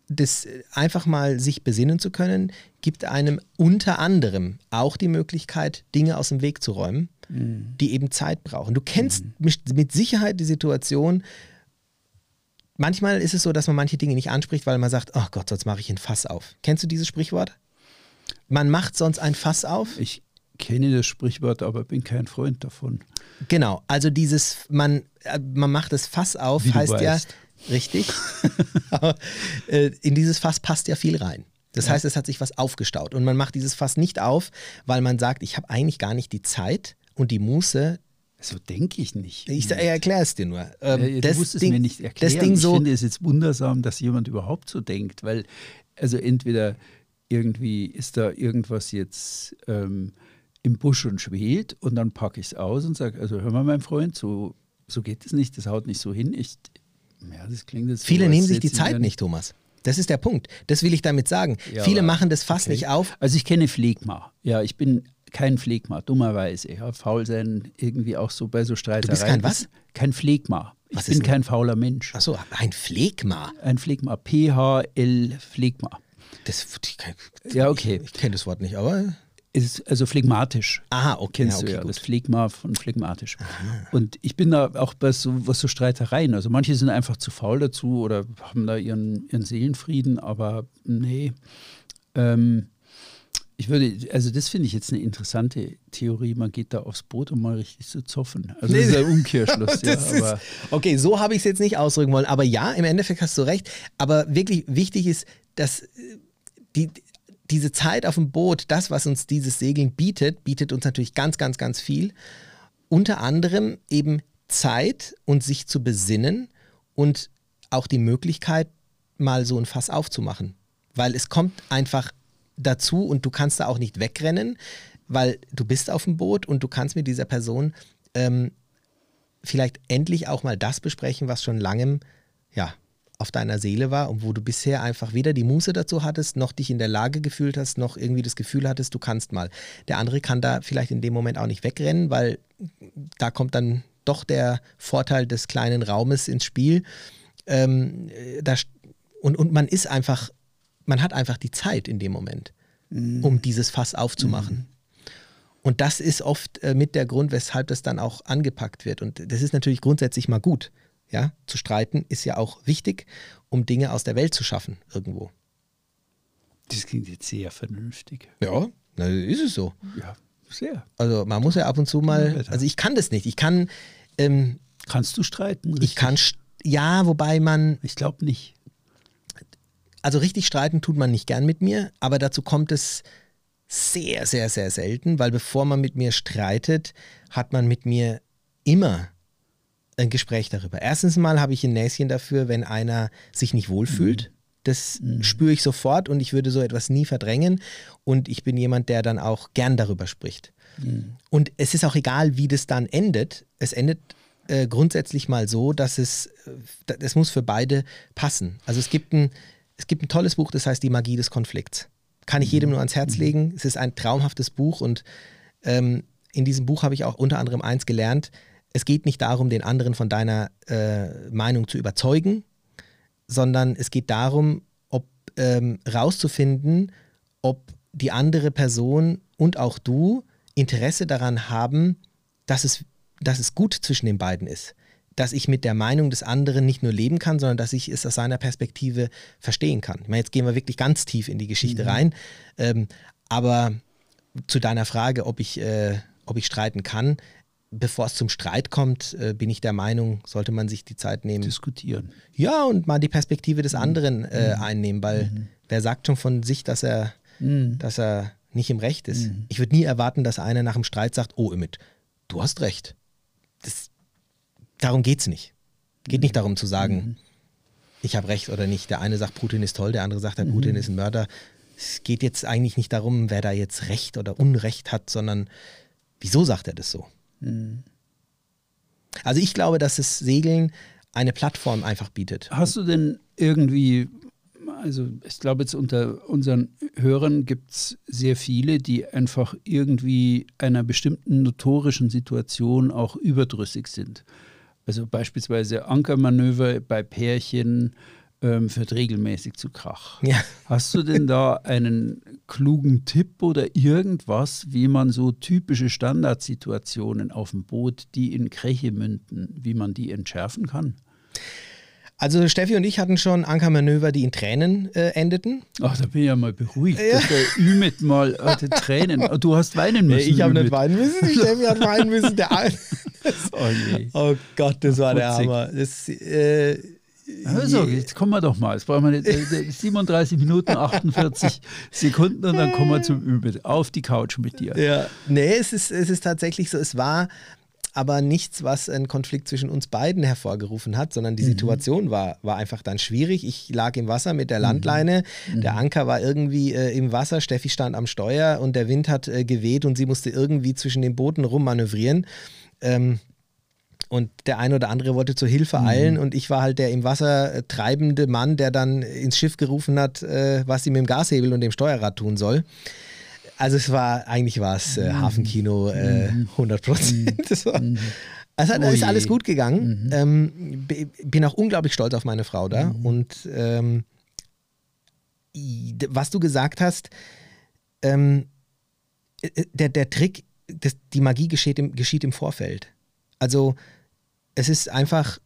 das einfach mal sich besinnen zu können, gibt einem unter anderem auch die Möglichkeit, Dinge aus dem Weg zu räumen, mhm. die eben Zeit brauchen. Du kennst mhm. mit Sicherheit die Situation, manchmal ist es so, dass man manche Dinge nicht anspricht, weil man sagt, oh Gott, sonst mache ich ein Fass auf. Kennst du dieses Sprichwort? Man macht sonst ein Fass auf? Ich kenne das Sprichwort, aber bin kein Freund davon. Genau, also dieses, man, äh, man macht das Fass auf, Wie heißt ja, richtig, [LAUGHS] [LAUGHS] äh, in dieses Fass passt ja viel rein. Das ja. heißt, es hat sich was aufgestaut und man macht dieses Fass nicht auf, weil man sagt, ich habe eigentlich gar nicht die Zeit und die Muße, so denke ich nicht. Ich erkläre es dir nur. Ähm, ja, du musst es Ding, mir nicht erklären. Das Ding so, ich finde es jetzt wundersam, dass jemand überhaupt so denkt, weil also entweder irgendwie ist da irgendwas jetzt ähm, im Busch und schwelt und dann packe ich es aus und sage, also hör mal, mein Freund, so, so geht es nicht, das haut nicht so hin. Ich, ja, das klingt jetzt Viele so, nehmen sich die Zeit nicht, Thomas. Das ist der Punkt. Das will ich damit sagen. Ja, Viele machen das fast okay. nicht auf. Also ich kenne Phlegma. Ja, ich bin kein Phlegma, dummerweise. Ja, faul sein irgendwie auch so bei so Streitereien. Du bist kein was? Kein Phlegma. Ich bin kein fauler Mensch. Achso, ein Phlegma? Ein Phlegma. P-H-L Phlegma. Das, ja, okay. Ich kenne das Wort nicht, aber ist also phlegmatisch. Aha, okay. Kennst ja, okay, du ja, gut. das Phlegma von phlegmatisch. Aha. Und ich bin da auch bei so, was so Streitereien. Also manche sind einfach zu faul dazu oder haben da ihren, ihren Seelenfrieden, aber nee. Ähm, ich würde, also das finde ich jetzt eine interessante Theorie. Man geht da aufs Boot, um mal richtig zu zoffen. Also nee. das ist ein Umkehrschluss. [LAUGHS] ja, ist, okay, so habe ich es jetzt nicht ausdrücken wollen. Aber ja, im Endeffekt hast du recht. Aber wirklich wichtig ist, dass die, diese Zeit auf dem Boot, das, was uns dieses Segeln bietet, bietet uns natürlich ganz, ganz, ganz viel. Unter anderem eben Zeit und sich zu besinnen und auch die Möglichkeit, mal so ein Fass aufzumachen. Weil es kommt einfach dazu und du kannst da auch nicht wegrennen, weil du bist auf dem Boot und du kannst mit dieser Person ähm, vielleicht endlich auch mal das besprechen, was schon langem ja, auf deiner Seele war und wo du bisher einfach weder die Muße dazu hattest, noch dich in der Lage gefühlt hast, noch irgendwie das Gefühl hattest, du kannst mal. Der andere kann da vielleicht in dem Moment auch nicht wegrennen, weil da kommt dann doch der Vorteil des kleinen Raumes ins Spiel. Ähm, da, und, und man ist einfach, man hat einfach die Zeit in dem Moment, mhm. um dieses Fass aufzumachen. Mhm. Und das ist oft äh, mit der Grund, weshalb das dann auch angepackt wird. Und das ist natürlich grundsätzlich mal gut. Ja, zu streiten ist ja auch wichtig, um Dinge aus der Welt zu schaffen irgendwo. Das klingt jetzt sehr vernünftig. Ja, na, ist es so. Ja, sehr. Also man muss ja ab und zu mal, also ich kann das nicht. Ich kann. Ähm, Kannst du streiten? Richtig? Ich kann, ja, wobei man. Ich glaube nicht. Also richtig streiten tut man nicht gern mit mir, aber dazu kommt es sehr, sehr, sehr selten, weil bevor man mit mir streitet, hat man mit mir immer ein Gespräch darüber. Erstens mal habe ich ein Näschen dafür, wenn einer sich nicht wohlfühlt. Mhm. Das mhm. spüre ich sofort und ich würde so etwas nie verdrängen. Und ich bin jemand, der dann auch gern darüber spricht. Mhm. Und es ist auch egal, wie das dann endet. Es endet äh, grundsätzlich mal so, dass es, äh, es muss für beide passen. Also es gibt, ein, es gibt ein tolles Buch, das heißt Die Magie des Konflikts. Kann ich jedem mhm. nur ans Herz mhm. legen. Es ist ein traumhaftes Buch und ähm, in diesem Buch habe ich auch unter anderem eins gelernt, es geht nicht darum, den anderen von deiner äh, Meinung zu überzeugen, sondern es geht darum, ob ähm, rauszufinden, ob die andere Person und auch du Interesse daran haben, dass es, dass es gut zwischen den beiden ist. Dass ich mit der Meinung des anderen nicht nur leben kann, sondern dass ich es aus seiner Perspektive verstehen kann. Ich meine, jetzt gehen wir wirklich ganz tief in die Geschichte mhm. rein. Ähm, aber zu deiner Frage, ob ich, äh, ob ich streiten kann, bevor es zum Streit kommt, äh, bin ich der Meinung, sollte man sich die Zeit nehmen. Diskutieren. Ja, und mal die Perspektive des mhm. anderen äh, mhm. einnehmen, weil mhm. wer sagt schon von sich, dass er, mhm. dass er nicht im Recht ist? Mhm. Ich würde nie erwarten, dass einer nach dem Streit sagt, oh Emmett, du hast recht. Das, darum geht es nicht. Geht nicht darum zu sagen, ich habe recht oder nicht. Der eine sagt, Putin ist toll, der andere sagt, der Putin ist ein Mörder. Es geht jetzt eigentlich nicht darum, wer da jetzt Recht oder Unrecht hat, sondern wieso sagt er das so? Mhm. Also ich glaube, dass das Segeln eine Plattform einfach bietet. Hast du denn irgendwie, also ich glaube jetzt unter unseren Hörern gibt es sehr viele, die einfach irgendwie einer bestimmten notorischen Situation auch überdrüssig sind. Also beispielsweise Ankermanöver bei Pärchen, ähm, führt regelmäßig zu Krach. Ja. Hast du denn da einen klugen Tipp oder irgendwas, wie man so typische Standardsituationen auf dem Boot, die in Kräche münden, wie man die entschärfen kann? Also Steffi und ich hatten schon Ankermanöver, die in Tränen äh, endeten. Ach, da bin ich ja mal beruhigt. Ja. Der Ümit mal hatte Tränen. [LAUGHS] Du hast weinen müssen. Ich habe nicht weinen müssen. Die Steffi hat weinen müssen. Der [LAUGHS] [LAUGHS] oh, oh, Gott, das war der Hammer. Das, äh, also, jetzt kommen wir doch mal. Jetzt brauchen wir 37 Minuten, 48 [LAUGHS] Sekunden und dann kommen wir zum Üben. Auf die Couch mit dir. Ja, nee, es ist, es ist tatsächlich so. Es war aber nichts, was einen Konflikt zwischen uns beiden hervorgerufen hat, sondern die mhm. Situation war, war einfach dann schwierig. Ich lag im Wasser mit der mhm. Landleine, mhm. der Anker war irgendwie äh, im Wasser, Steffi stand am Steuer und der Wind hat äh, geweht und sie musste irgendwie zwischen den Booten rummanövrieren. Ähm, und der eine oder andere wollte zur Hilfe mhm. eilen und ich war halt der im Wasser treibende Mann, der dann ins Schiff gerufen hat, äh, was sie mit dem Gashebel und dem Steuerrad tun soll. Also es war, eigentlich war es äh, mhm. Hafenkino äh, 100 mhm. Prozent. Mhm. [LAUGHS] Also oh ist alles gut gegangen. Mhm. Ähm, bin auch unglaublich stolz auf meine Frau da. Mhm. Und ähm, was du gesagt hast, ähm, äh, der, der Trick, das, die Magie geschieht im, geschieht im Vorfeld. Also es ist einfach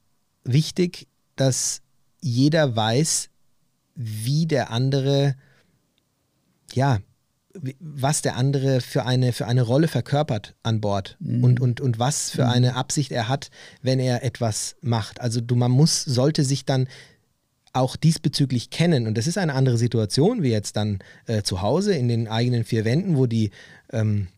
wichtig, dass jeder weiß, wie der andere, ja, was der andere für eine, für eine Rolle verkörpert an Bord mhm. und, und, und was für mhm. eine Absicht er hat, wenn er etwas macht. Also du, man muss, sollte sich dann auch diesbezüglich kennen. Und das ist eine andere Situation wie jetzt dann äh, zu Hause in den eigenen vier Wänden, wo die ähm,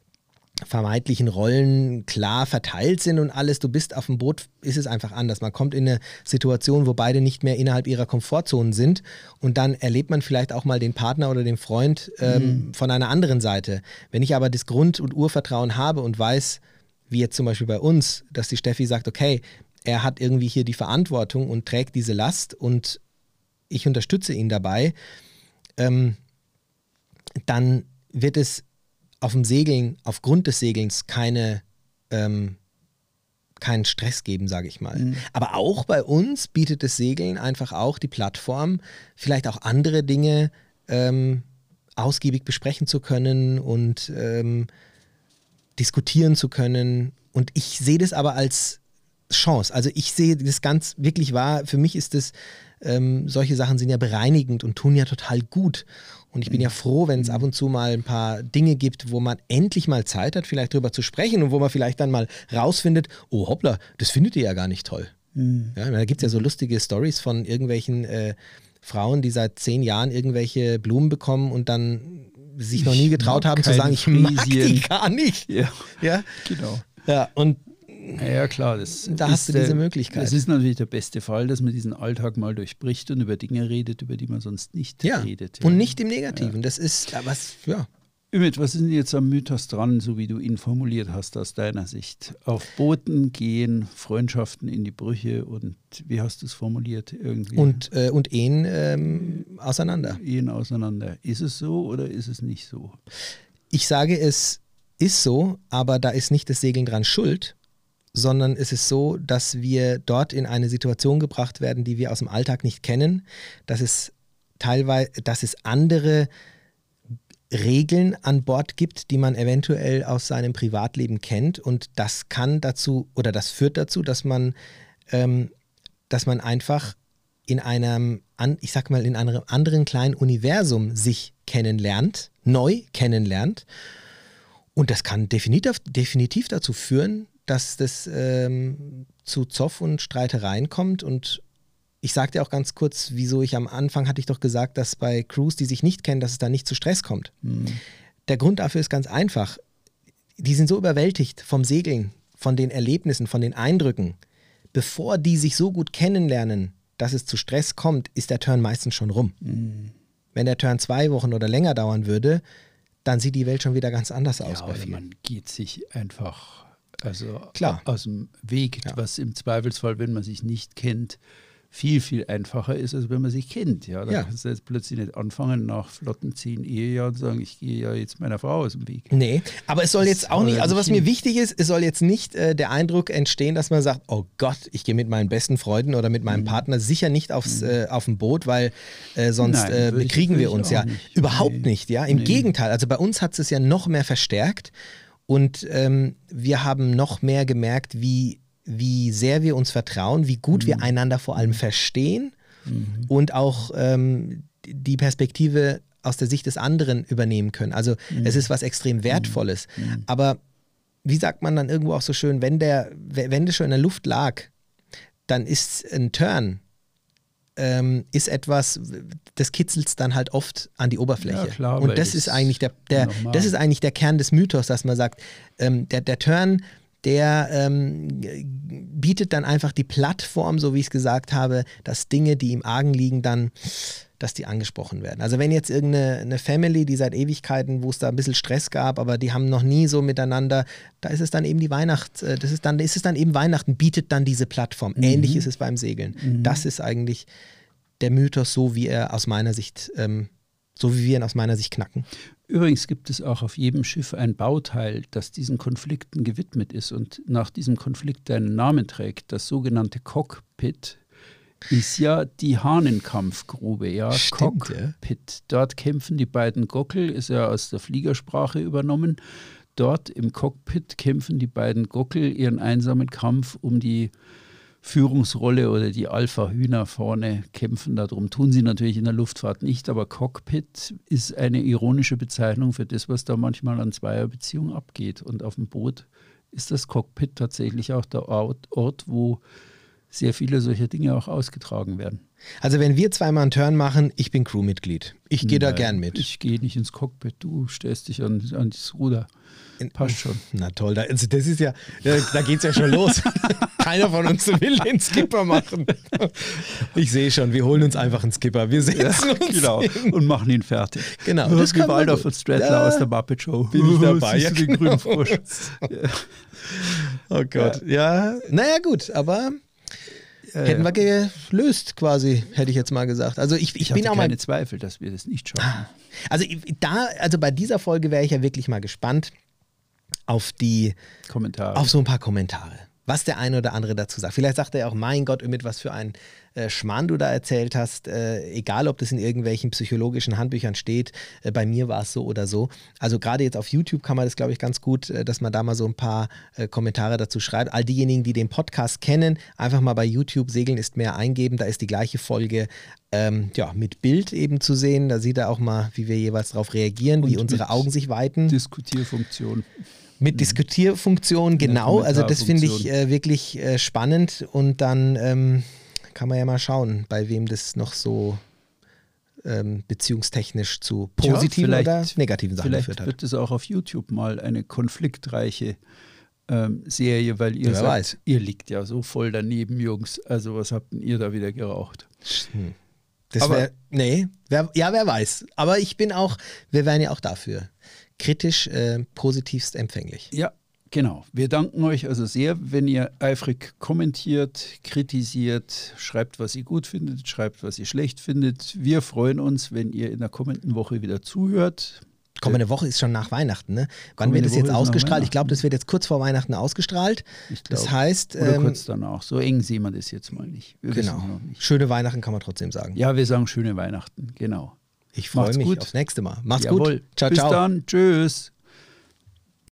vermeintlichen Rollen klar verteilt sind und alles. Du bist auf dem Boot, ist es einfach anders. Man kommt in eine Situation, wo beide nicht mehr innerhalb ihrer Komfortzone sind und dann erlebt man vielleicht auch mal den Partner oder den Freund ähm, mhm. von einer anderen Seite. Wenn ich aber das Grund- und Urvertrauen habe und weiß, wie jetzt zum Beispiel bei uns, dass die Steffi sagt, okay, er hat irgendwie hier die Verantwortung und trägt diese Last und ich unterstütze ihn dabei, ähm, dann wird es auf dem Segeln, aufgrund des Segelns keine, ähm, keinen Stress geben, sage ich mal. Mhm. Aber auch bei uns bietet das Segeln einfach auch die Plattform, vielleicht auch andere Dinge ähm, ausgiebig besprechen zu können und ähm, diskutieren zu können. Und ich sehe das aber als Chance. Also ich sehe das ganz wirklich wahr. Für mich ist das, ähm, solche Sachen sind ja bereinigend und tun ja total gut. Und ich bin ja froh, wenn es ab und zu mal ein paar Dinge gibt, wo man endlich mal Zeit hat, vielleicht drüber zu sprechen und wo man vielleicht dann mal rausfindet, oh hoppla, das findet ihr ja gar nicht toll. Mhm. Ja, da gibt es ja so lustige Stories von irgendwelchen äh, Frauen, die seit zehn Jahren irgendwelche Blumen bekommen und dann sich noch nie getraut haben zu sagen, ich mag die gar nicht. Ja, ja? genau. Ja, und ja, klar. Das [LAUGHS] da hast du diese Möglichkeit. Das ist natürlich der beste Fall, dass man diesen Alltag mal durchbricht und über Dinge redet, über die man sonst nicht ja. redet. Ja. Und nicht im Negativen. Ja. Das ist was, ja. Ümit, was ist denn jetzt am Mythos dran, so wie du ihn formuliert hast aus deiner Sicht? Auf Booten gehen, Freundschaften in die Brüche und wie hast du es formuliert irgendwie? Und, äh, und Ehen ähm, auseinander. Ehen auseinander. Ist es so oder ist es nicht so? Ich sage, es ist so, aber da ist nicht das Segeln dran schuld, sondern es ist so, dass wir dort in eine Situation gebracht werden, die wir aus dem Alltag nicht kennen, dass es teilweise, dass es andere Regeln an Bord gibt, die man eventuell aus seinem Privatleben kennt und das kann dazu oder das führt dazu, dass man, ähm, dass man einfach in einem, ich sag mal, in einem anderen kleinen Universum sich kennenlernt, neu kennenlernt. Und das kann definitiv, definitiv dazu führen, dass das ähm, zu Zoff und Streitereien kommt. Und ich sagte auch ganz kurz, wieso ich am Anfang hatte ich doch gesagt, dass bei Crews, die sich nicht kennen, dass es da nicht zu Stress kommt. Mhm. Der Grund dafür ist ganz einfach. Die sind so überwältigt vom Segeln, von den Erlebnissen, von den Eindrücken. Bevor die sich so gut kennenlernen, dass es zu Stress kommt, ist der Turn meistens schon rum. Mhm. Wenn der Turn zwei Wochen oder länger dauern würde, dann sieht die Welt schon wieder ganz anders aus. Ja, bei vielen. man geht sich einfach also Klar. aus dem Weg, ja. was im Zweifelsfall, wenn man sich nicht kennt, viel, viel einfacher ist, als wenn man sich kennt. Ja, da ja. kannst du jetzt plötzlich nicht anfangen, nach flotten zehn Ehejahren zu sagen, ich gehe ja jetzt meiner Frau aus dem Weg. Nee, aber es soll das jetzt auch nicht, also was hin. mir wichtig ist, es soll jetzt nicht äh, der Eindruck entstehen, dass man sagt, oh Gott, ich gehe mit meinen besten Freunden oder mit meinem mhm. Partner sicher nicht aufs, mhm. äh, auf dem Boot, weil äh, sonst Nein, äh, bekriegen wir uns ja. Nicht. Überhaupt nee. nicht, ja. Im nee. Gegenteil, also bei uns hat es ja noch mehr verstärkt. Und ähm, wir haben noch mehr gemerkt, wie, wie sehr wir uns vertrauen, wie gut mhm. wir einander vor allem verstehen mhm. und auch ähm, die Perspektive aus der Sicht des anderen übernehmen können. Also mhm. es ist was extrem Wertvolles. Mhm. Mhm. Aber wie sagt man dann irgendwo auch so schön, wenn der, wenn der schon in der Luft lag, dann ist ein Turn ähm, ist etwas, das kitzelt dann halt oft an die Oberfläche. Ja, klar, und das ist eigentlich der, der das ist eigentlich der Kern des Mythos, dass man sagt, ähm, der, der Turn, der ähm, bietet dann einfach die Plattform, so wie ich es gesagt habe, dass Dinge, die im Argen liegen, dann dass die angesprochen werden. Also wenn jetzt irgendeine eine Family, die seit Ewigkeiten, wo es da ein bisschen Stress gab, aber die haben noch nie so miteinander, da ist es dann eben die Weihnacht, äh, das ist dann, ist es dann eben Weihnachten, bietet dann diese Plattform. Mhm. Ähnlich ist es beim Segeln. Mhm. Das ist eigentlich der Mythos, so wie er aus meiner Sicht, ähm, so wie wir ihn aus meiner Sicht knacken. Übrigens gibt es auch auf jedem Schiff ein Bauteil, das diesen Konflikten gewidmet ist und nach diesem Konflikt einen Namen trägt, das sogenannte Cockpit ist ja die Hahnenkampfgrube, ja, Stimmt, Cockpit. Ja. Dort kämpfen die beiden Gockel, ist ja aus der Fliegersprache übernommen. Dort im Cockpit kämpfen die beiden Gockel ihren einsamen Kampf um die Führungsrolle oder die Alpha-Hühner vorne kämpfen darum. Tun sie natürlich in der Luftfahrt nicht, aber Cockpit ist eine ironische Bezeichnung für das, was da manchmal an Zweierbeziehungen abgeht. Und auf dem Boot ist das Cockpit tatsächlich auch der Ort, Ort wo sehr viele solche Dinge auch ausgetragen werden. Also wenn wir zweimal einen Turn machen, ich bin Crewmitglied. Ich gehe da gern mit. Ich gehe nicht ins Cockpit, du stellst dich an, an das Ruder. Passt schon. Na toll, da, also das ist ja, da geht es ja schon los. [LAUGHS] Keiner von uns will den Skipper machen. Ich sehe schon, wir holen uns einfach einen Skipper. Wir setzen ja, uns genau, und machen ihn fertig. Genau. Das wie Waldorf und Stradler ja, aus der Muppet Show. Bin ich [LAUGHS] dabei. ja, den grünen Frosch. [LAUGHS] Oh Gott, ja. ja. Naja gut, aber Äh, Hätten wir gelöst, quasi, hätte ich jetzt mal gesagt. Also ich, ich, ich bin auch mal. keine Zweifel, dass wir das nicht schaffen. Also ich- da, also bei dieser Folge wäre ich ja wirklich mal gespannt auf die, Kommentare. auf so ein paar Kommentare. Was der eine oder andere dazu sagt. Vielleicht sagt er auch, mein Gott, mit was für ein äh, Schmarrn du da erzählt hast. Äh, egal, ob das in irgendwelchen psychologischen Handbüchern steht. Äh, bei mir war es so oder so. Also gerade jetzt auf YouTube kann man das, glaube ich, ganz gut, äh, dass man da mal so ein paar äh, Kommentare dazu schreibt. All diejenigen, die den Podcast kennen, einfach mal bei YouTube Segeln ist mehr eingeben. Da ist die gleiche Folge ähm, ja, mit Bild eben zu sehen. Da sieht er auch mal, wie wir jeweils darauf reagieren, wie Und unsere mit Augen sich weiten. Diskutierfunktion. Mit Diskutierfunktion, der genau. Also das finde ich äh, wirklich äh, spannend und dann ähm, kann man ja mal schauen, bei wem das noch so ähm, beziehungstechnisch zu positiven vielleicht- oder negativen Sachen Vielleicht geführt hat. wird es auch auf YouTube mal eine konfliktreiche ähm, Serie, weil ihr Wer sagt, weiß. ihr liegt ja so voll daneben, Jungs. Also was habt denn ihr da wieder geraucht? Das Aber- wär, nee, wer, ja, wer weiß. Aber ich bin auch, wir wären ja auch dafür kritisch, äh, positivst empfänglich. Ja, genau. Wir danken euch also sehr, wenn ihr eifrig kommentiert, kritisiert, schreibt, was ihr gut findet, schreibt, was ihr schlecht findet. Wir freuen uns, wenn ihr in der kommenden Woche wieder zuhört. Kommende Woche ist schon nach Weihnachten, ne? Wann wird das Woche jetzt ausgestrahlt? Ich glaube, das wird jetzt kurz vor Weihnachten ausgestrahlt. Ich Das glaub. heißt, Oder ähm, kurz danach. So eng sehen wir das jetzt mal nicht. Wir genau. nicht. Schöne Weihnachten kann man trotzdem sagen. Ja, wir sagen schöne Weihnachten. Genau. Ich freue mich gut. aufs nächste Mal. Macht's Jawohl. gut. Ciao, Bis ciao. dann. Tschüss.